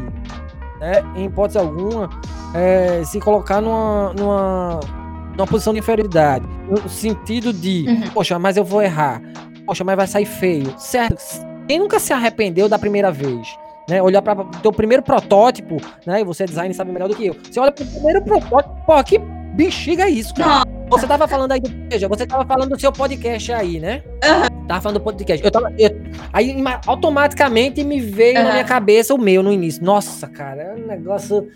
Speaker 3: né, em hipótese alguma, é, se colocar numa, numa, numa posição de inferioridade. No sentido de,
Speaker 2: Uhum.
Speaker 3: poxa, mas eu vou errar. Poxa, mas vai sair feio. Certo? Quem nunca se arrependeu da primeira vez? Né, olhar para o teu primeiro protótipo, né? E você é design sabe melhor do que eu. Você olha pro primeiro protótipo, pô, que bexiga é isso, cara? Você tava falando aí do. Veja, você tava falando do seu podcast aí, né? Tava falando do podcast. Eu tava. eu- aí automaticamente me veio na
Speaker 2: Aham.
Speaker 3: minha cabeça o meu no início. Nossa, cara, é um negócio.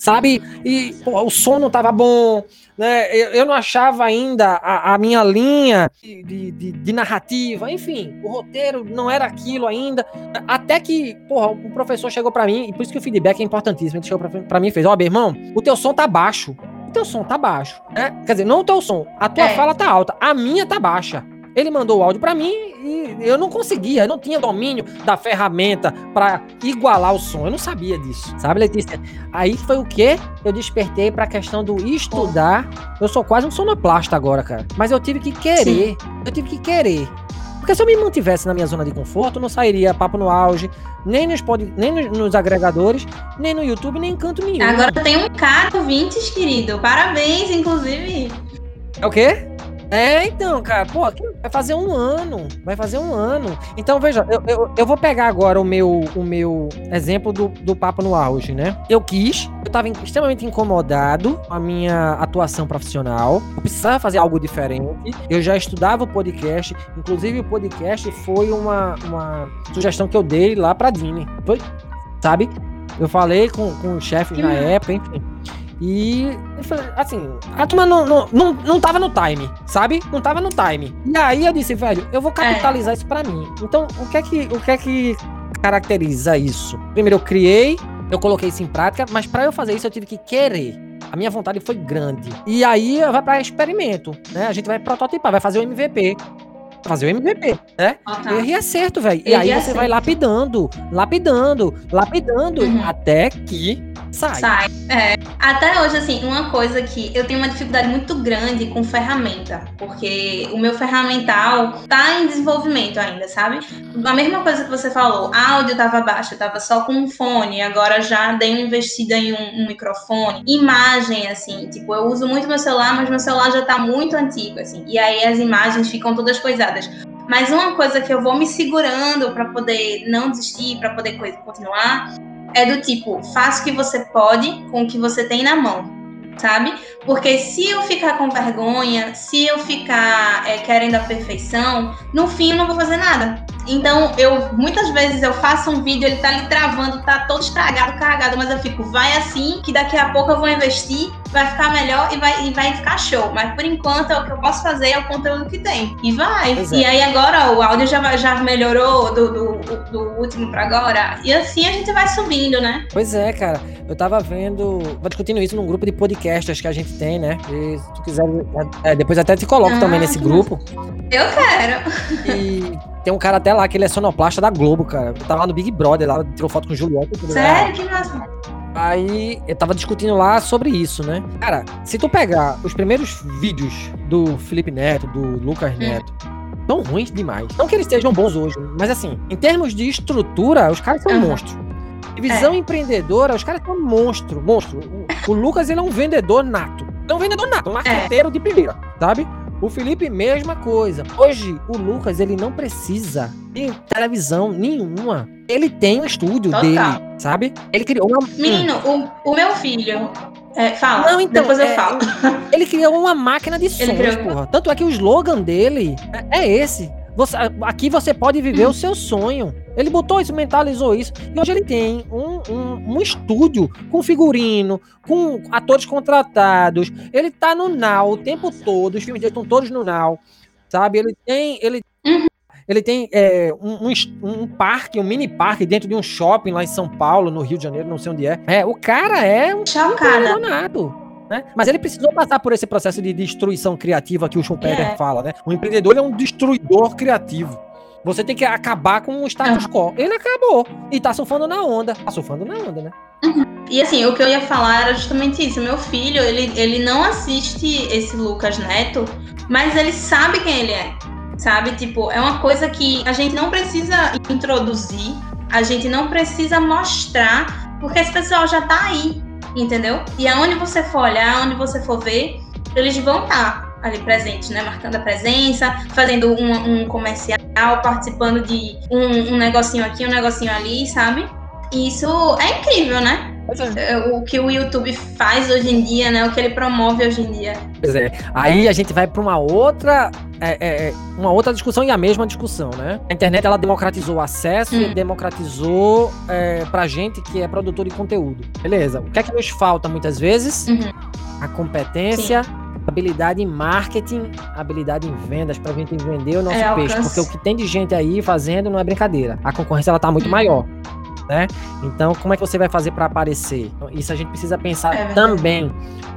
Speaker 3: Sabe? E pô, o som não tava bom, né? Eu, eu não achava ainda a, a minha linha de, de- de- narrativa, enfim, o roteiro não era aquilo ainda. Até que, porra, o professor chegou pra mim, e por isso que o feedback é importantíssimo. Ele chegou pra, pra mim e fez: Ó, meu irmão, o teu som tá baixo. O teu som tá baixo. Né? Quer dizer, não o teu som, a tua
Speaker 2: É.
Speaker 3: fala tá alta, a minha tá baixa. Ele mandou o áudio pra mim e eu não conseguia, eu não tinha domínio da ferramenta pra igualar o som. Eu não sabia disso, sabe, Letícia? Aí foi o quê? Eu despertei pra questão do estudar. Eu sou quase um sonoplasta agora, cara. Mas eu tive que querer. Eu tive que querer. Porque se eu me mantivesse na minha zona de conforto, eu não sairia papo no auge, nem nos, pod... nem nos, nos agregadores, nem no YouTube, nem em canto nenhum.
Speaker 2: Agora tem um cara ouvintes, querido. Parabéns, inclusive.
Speaker 3: É o quê? É, então, cara, pô, vai fazer um ano. Vai fazer um ano. Então, veja, eu, eu, eu vou pegar agora o meu, o meu exemplo do, do Papo no Auge, né? Eu quis, eu tava extremamente incomodado com a minha atuação profissional. Eu precisava fazer algo diferente. Eu já estudava o podcast. Inclusive, o podcast foi uma, uma sugestão que eu dei lá pra Dini. Foi, sabe? Eu falei com, com os chefes na época, enfim. E, assim, a turma não, não, não, não tava no time, sabe? Não tava no time. E aí eu disse, velho, eu vou capitalizar isso pra mim. Então, o que é que, o que, é que caracteriza isso? Primeiro, eu criei, eu coloquei isso em prática, mas pra eu fazer isso eu tive que querer. A minha vontade foi grande. E aí vai pra experimento, né? A gente vai prototipar, vai fazer o MVP. Fazer o MVP, né?
Speaker 2: Ó, tá.
Speaker 3: Erro e acerto, velho. E aí você
Speaker 2: acerto.
Speaker 3: vai lapidando, lapidando, lapidando,
Speaker 2: Uhum.
Speaker 3: até que sai.
Speaker 2: Sai. É. Até hoje, assim, uma coisa que eu tenho uma dificuldade muito grande com ferramenta, porque o meu ferramental tá em desenvolvimento ainda, sabe? A mesma coisa que você falou, áudio tava baixo, eu tava só com um fone, agora já dei uma investida em um, um microfone. Imagem, assim, tipo, eu uso muito meu celular, mas meu celular já tá muito antigo, assim, e aí as imagens ficam todas coisadas. Mas uma coisa que eu vou me segurando para poder não desistir, para poder continuar, é do tipo, faça o que você pode com o que você tem na mão sabe? Porque se eu ficar com vergonha, se eu ficar é, querendo a perfeição, no fim eu não vou fazer nada. Então, eu muitas vezes eu faço um vídeo, ele tá ali travando, tá todo estragado, carregado, mas eu fico, vai assim, que daqui a pouco eu vou investir, vai ficar melhor e vai, e vai ficar show. Mas por enquanto, o que eu posso fazer é o conteúdo que tem. E vai. É. E aí agora o áudio já, já melhorou do, do, do último para agora. E assim a gente vai subindo, né?
Speaker 3: Pois é, cara. Eu tava vendo, vou discutindo isso num grupo de podcasts que a gente tem, né? E se tu quiser, é, depois até te coloco ah, também nesse grupo.
Speaker 2: Eu quero.
Speaker 3: E tem um cara até lá que ele é sonoplasta da Globo, cara. Eu tava lá no Big Brother, lá, tirou foto com o Juliette.
Speaker 2: Sério? Que massa.
Speaker 3: Aí eu tava discutindo lá sobre isso, né? Cara, se tu pegar os primeiros vídeos do Felipe Neto, do Lucas hum. Neto, hum. são ruins demais. Não que eles estejam bons hoje, mas assim, em termos de estrutura, os caras são uhum. monstros. Visão é. empreendedora, os caras são monstro, monstro. O, o, Lucas, ele é um vendedor nato. É um vendedor nato, um marqueteiro é. de primeira, sabe? O Felipe, mesma coisa. Hoje, o Lucas, ele não precisa de televisão nenhuma. Ele tem um estúdio Total. dele, sabe? Ele criou uma.
Speaker 2: Menino, o, o meu filho. É, fala. Não, então, Depois eu é, falo.
Speaker 3: Ele criou uma máquina de sons, porra. Tanto é que o slogan dele é, é esse. Você, aqui você pode viver hum. o seu sonho. Ele botou isso, mentalizou isso. E hoje ele tem um, um, um estúdio com figurino, com atores contratados. Ele tá no Now o tempo todo. Os filmes dele estão todos no Now. Sabe? Ele tem. Ele, uhum. ele tem é, um, um, um, parque, um mini parque dentro de um shopping lá em São Paulo, no Rio de Janeiro, não sei onde é. É, o cara é um abandonado. Né? Mas ele precisou passar por esse processo de destruição criativa que o Schumpeter é. fala, né? O empreendedor é um destruidor criativo. Você tem que acabar com o status quo. Ele acabou. E tá surfando na onda. Tá surfando na onda, né?
Speaker 2: Uhum. E assim, o que eu ia falar era justamente isso. Meu filho, ele, ele não assiste esse Lucas Neto, mas ele sabe quem ele é. Sabe? Tipo, é uma coisa que a gente não precisa introduzir, a gente não precisa mostrar, porque esse pessoal já tá aí, entendeu? E aonde você for olhar, aonde você for ver, eles vão estar. Tá ali presente, né? Marcando a presença, fazendo um, um comercial, participando de um, um, negocinho aqui, um negocinho ali, sabe? E isso é incrível, né? É. O que o YouTube faz hoje em dia, né? O que ele promove hoje em dia.
Speaker 3: Pois é. Aí a gente vai para uma outra, é, é, é, uma outra discussão e a mesma discussão, né? A internet ela democratizou o acesso hum. e democratizou é, pra gente que é produtor de conteúdo. Beleza. O que é que nos falta muitas vezes? Uhum. A competência. Sim habilidade em marketing, habilidade em vendas para a gente vender o nosso é, peixe, alcance. porque o que tem de gente aí fazendo não é brincadeira. A concorrência ela tá muito hum. maior. Né? Então, como é que você vai fazer para aparecer? Isso a gente precisa pensar é também,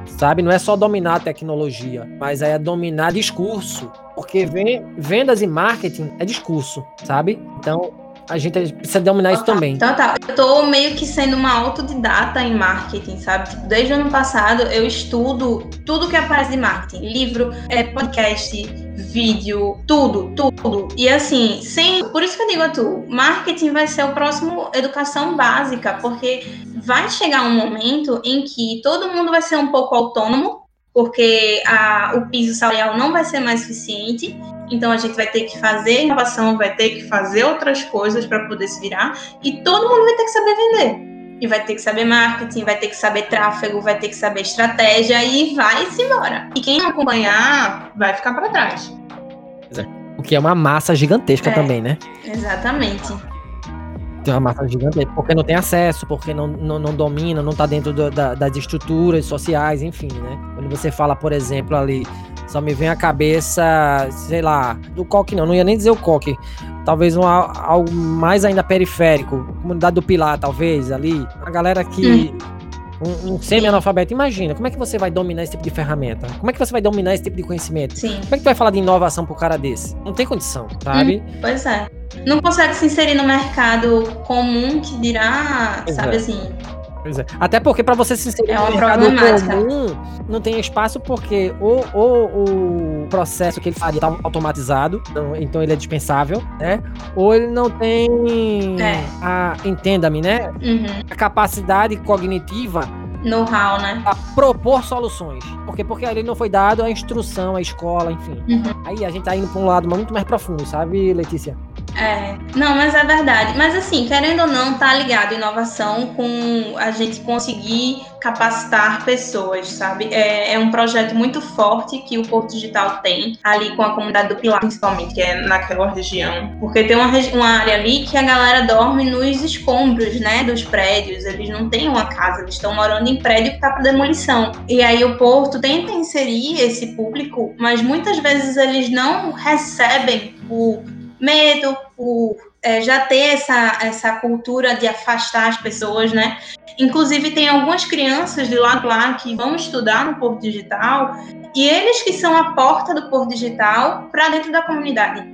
Speaker 3: sabe? Não é só dominar a tecnologia, mas é dominar discurso, porque vendas e marketing é discurso, sabe? Então, a gente precisa dominar isso também.
Speaker 2: Então tá, eu tô meio que sendo uma autodidata em marketing, sabe? Tipo, desde o ano passado eu estudo tudo que aparece de marketing. Livro, é, podcast, vídeo, tudo, tudo. E assim, sem. Por isso que eu digo a tu, marketing vai ser o próximo educação básica, porque vai chegar um momento em que todo mundo vai ser um pouco autônomo, porque a, o piso salarial não vai ser mais suficiente então a gente vai ter que fazer inovação, vai ter que fazer outras coisas para poder se virar e todo mundo vai ter que saber vender. E vai ter que saber marketing, vai ter que saber tráfego, vai ter que saber estratégia e vai-se embora. E quem não acompanhar vai ficar para trás.
Speaker 3: O que é uma massa gigantesca é, também, né?
Speaker 2: Exatamente.
Speaker 3: Tem uma massa gigantesca, porque não tem acesso, porque não, não, não domina, não está dentro do, da, das estruturas sociais, enfim, né? Quando você fala, por exemplo, ali só me vem a cabeça, sei lá, do coque não, não ia nem dizer o coque. Talvez um, algo mais ainda periférico. Comunidade do Pilar, talvez, ali. A galera que. Hum. Um, um semi-analfabeto. Imagina, como é que você vai dominar esse tipo de ferramenta? Como é que você vai dominar esse tipo de conhecimento?
Speaker 2: Sim.
Speaker 3: Como é que tu vai falar de inovação pro cara desse? Não tem condição, sabe?
Speaker 2: Hum, pois é. Não consegue se inserir no mercado comum que dirá, Exato. sabe assim,
Speaker 3: Pois é. Até porque para você se inserir é no mercado comum, não tem espaço porque ou, o processo que ele faria está automatizado, então, então, ele é dispensável, né? Ou ele não tem é. a, entenda-me, né? Uhum. A capacidade cognitiva
Speaker 2: know-how, né?
Speaker 3: A propor soluções. Por quê? Porque ali não foi dado a instrução, a escola, enfim. Uhum. Aí a gente tá indo pra um lado muito mais profundo, sabe, Letícia?
Speaker 2: É, não, mas é verdade. Mas assim, querendo ou não, tá ligado inovação com a gente conseguir capacitar pessoas, sabe? É, é, um projeto muito forte que o Porto Digital tem ali com a comunidade do Pilar, principalmente, que é naquela região. Porque tem uma, uma área ali que a galera dorme nos escombros, né, dos prédios. Eles não têm uma casa, eles estão morando em prédio que tá para demolição. E aí o Porto tenta inserir esse público, mas muitas vezes eles não recebem o medo, por é, já ter essa, essa cultura de afastar as pessoas, né? Inclusive, tem algumas crianças de lá lá que vão estudar no Porto Digital e eles que são a porta do Porto Digital para dentro da comunidade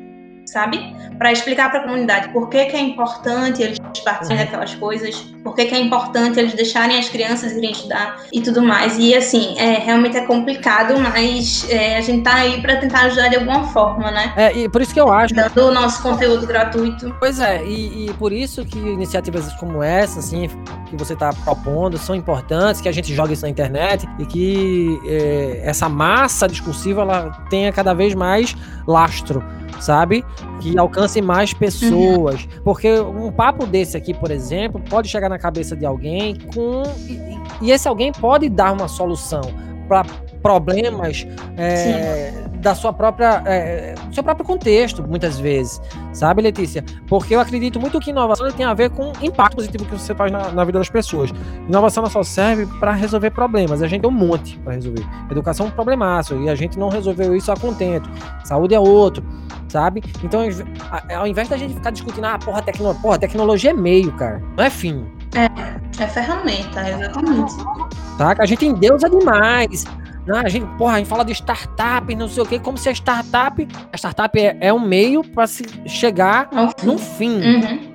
Speaker 2: sabe? Para explicar para a comunidade por que, que é importante eles participarem uhum. daquelas coisas, por que, que é importante eles deixarem as crianças irem estudar e tudo mais. E assim, é, realmente é complicado, mas é, a gente tá aí para tentar ajudar de alguma forma, né?
Speaker 3: É, e por isso que eu acho.
Speaker 2: Dando o nosso conteúdo gratuito.
Speaker 3: Pois é, e, e por isso que iniciativas como essa, assim, que você está propondo, são importantes, que a gente joga isso na internet e que é, essa massa discursiva ela tenha cada vez mais lastro sabe? Que alcance mais pessoas. Uhum. Porque um papo desse aqui, por exemplo, pode chegar na cabeça de alguém com. E, e esse alguém pode dar uma solução para problemas é, da sua própria é, do seu próprio contexto, muitas vezes, sabe, Letícia? Porque eu acredito muito que inovação tem a ver com impacto positivo que você faz na, na vida das pessoas. Inovação não só serve para resolver problemas, a gente tem um monte para resolver. Educação é um problemaço e a gente não resolveu isso a contento. Saúde é outro sabe? Então, ao invés da gente ficar discutindo, ah, porra, tecno... porra, tecnologia é meio, cara, não é fim.
Speaker 2: É, é ferramenta, exatamente.
Speaker 3: Tá? A gente endeusa demais. Né? A gente, porra, a gente fala de startup, não sei o quê, como se a startup. A startup é, é um meio para se chegar é no fim. Uhum.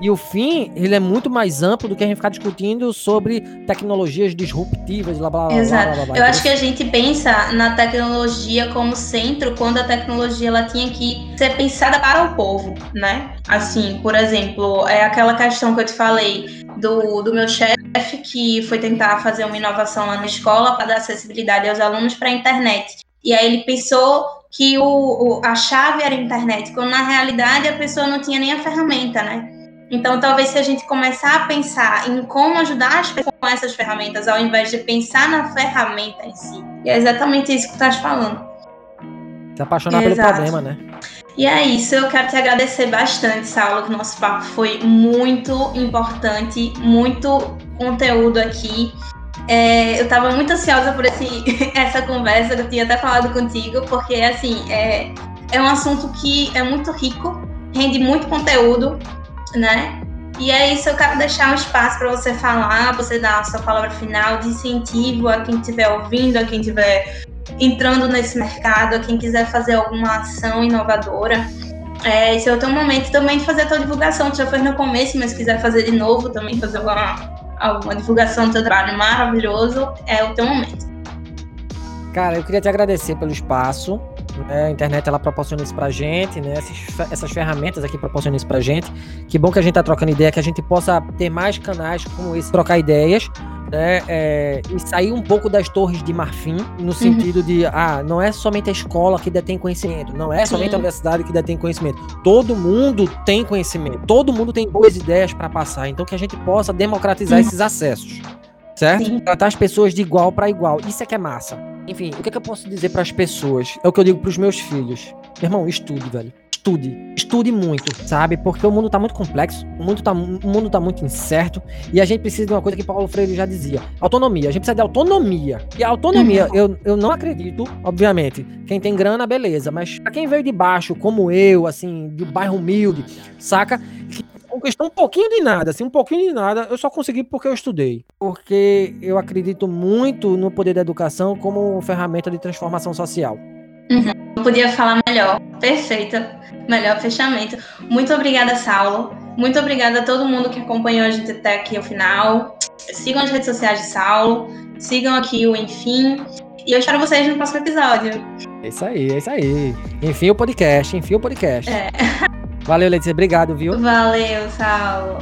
Speaker 3: E o fim, ele é muito mais amplo do que a gente ficar discutindo sobre tecnologias disruptivas, blá blá blá.
Speaker 2: Exato.
Speaker 3: Blá, blá, blá,
Speaker 2: Eu acho que a gente pensa na tecnologia como centro quando a tecnologia ela tinha que ser pensada para o povo, né? Assim, por exemplo, é aquela questão que eu te falei do, do meu chefe que foi tentar fazer uma inovação lá na escola para dar acessibilidade aos alunos para a internet. E aí ele pensou que o, o, a chave era a internet, quando na realidade a pessoa não tinha nem a ferramenta, né? Então, talvez se a gente começar a pensar em como ajudar as pessoas com essas ferramentas, ao invés de pensar na ferramenta em si. E é exatamente isso que tu estás falando.
Speaker 3: Se apaixonar Exato. pelo problema, né?
Speaker 2: E é isso, eu quero te agradecer bastante, Saulo, que o nosso papo foi muito importante, muito conteúdo aqui. É, eu estava muito ansiosa por esse, essa conversa, eu tinha até falado contigo, porque assim, é, é um assunto que é muito rico, rende muito conteúdo, né? E é isso, eu quero deixar um espaço para você falar, você dar a sua palavra final de incentivo a quem estiver ouvindo, a quem estiver entrando nesse mercado, a quem quiser fazer alguma ação inovadora. É, esse é o teu momento também de fazer a tua divulgação. Tu já fez no começo, mas quiser fazer de novo também, fazer alguma, alguma divulgação do teu trabalho maravilhoso, é o teu momento.
Speaker 3: Cara, eu queria te agradecer pelo espaço. Né? A internet ela proporciona isso pra gente, né? Essas, essas ferramentas aqui proporcionam isso pra gente. Que bom que a gente tá trocando ideia, que a gente possa ter mais canais como esse, trocar ideias, né? É, e sair um pouco das torres de marfim, no uhum. sentido uhum. de, ah, não é somente a escola que detém conhecimento, não é somente Sim. a universidade que detém conhecimento. Todo mundo tem conhecimento, todo mundo tem boas ideias para passar, então que a gente possa democratizar uhum. esses acessos certo? Sim. Tratar as pessoas de igual para igual. Isso é que é massa. Enfim, o que, é que eu posso dizer para as pessoas? É o que eu digo para os meus filhos. Meu irmão, estude, velho. Estude. Estude muito, sabe? Porque o mundo tá muito complexo, o mundo tá, o mundo tá muito incerto e a gente precisa de uma coisa que Paulo Freire já dizia: autonomia. A gente precisa de autonomia. E a autonomia, uhum. eu, eu não acredito, obviamente. Quem tem grana, beleza. Mas pra quem veio de baixo, como eu, assim, de bairro humilde, saca? Que conquistou um pouquinho de nada, assim, um pouquinho de nada, eu só consegui porque eu estudei. Porque eu acredito muito no poder da educação como ferramenta de transformação social.
Speaker 2: Podia falar melhor. Perfeita. Melhor fechamento. Muito obrigada, Saulo. Muito obrigada a todo mundo que acompanhou a gente até aqui ao final. Sigam as redes sociais de Saulo. Sigam aqui o Enfim. E eu espero vocês no próximo episódio.
Speaker 3: É isso aí, é isso aí. Enfim o podcast, enfim o podcast. É. Valeu, Letícia. Obrigado, viu?
Speaker 2: Valeu, Saulo.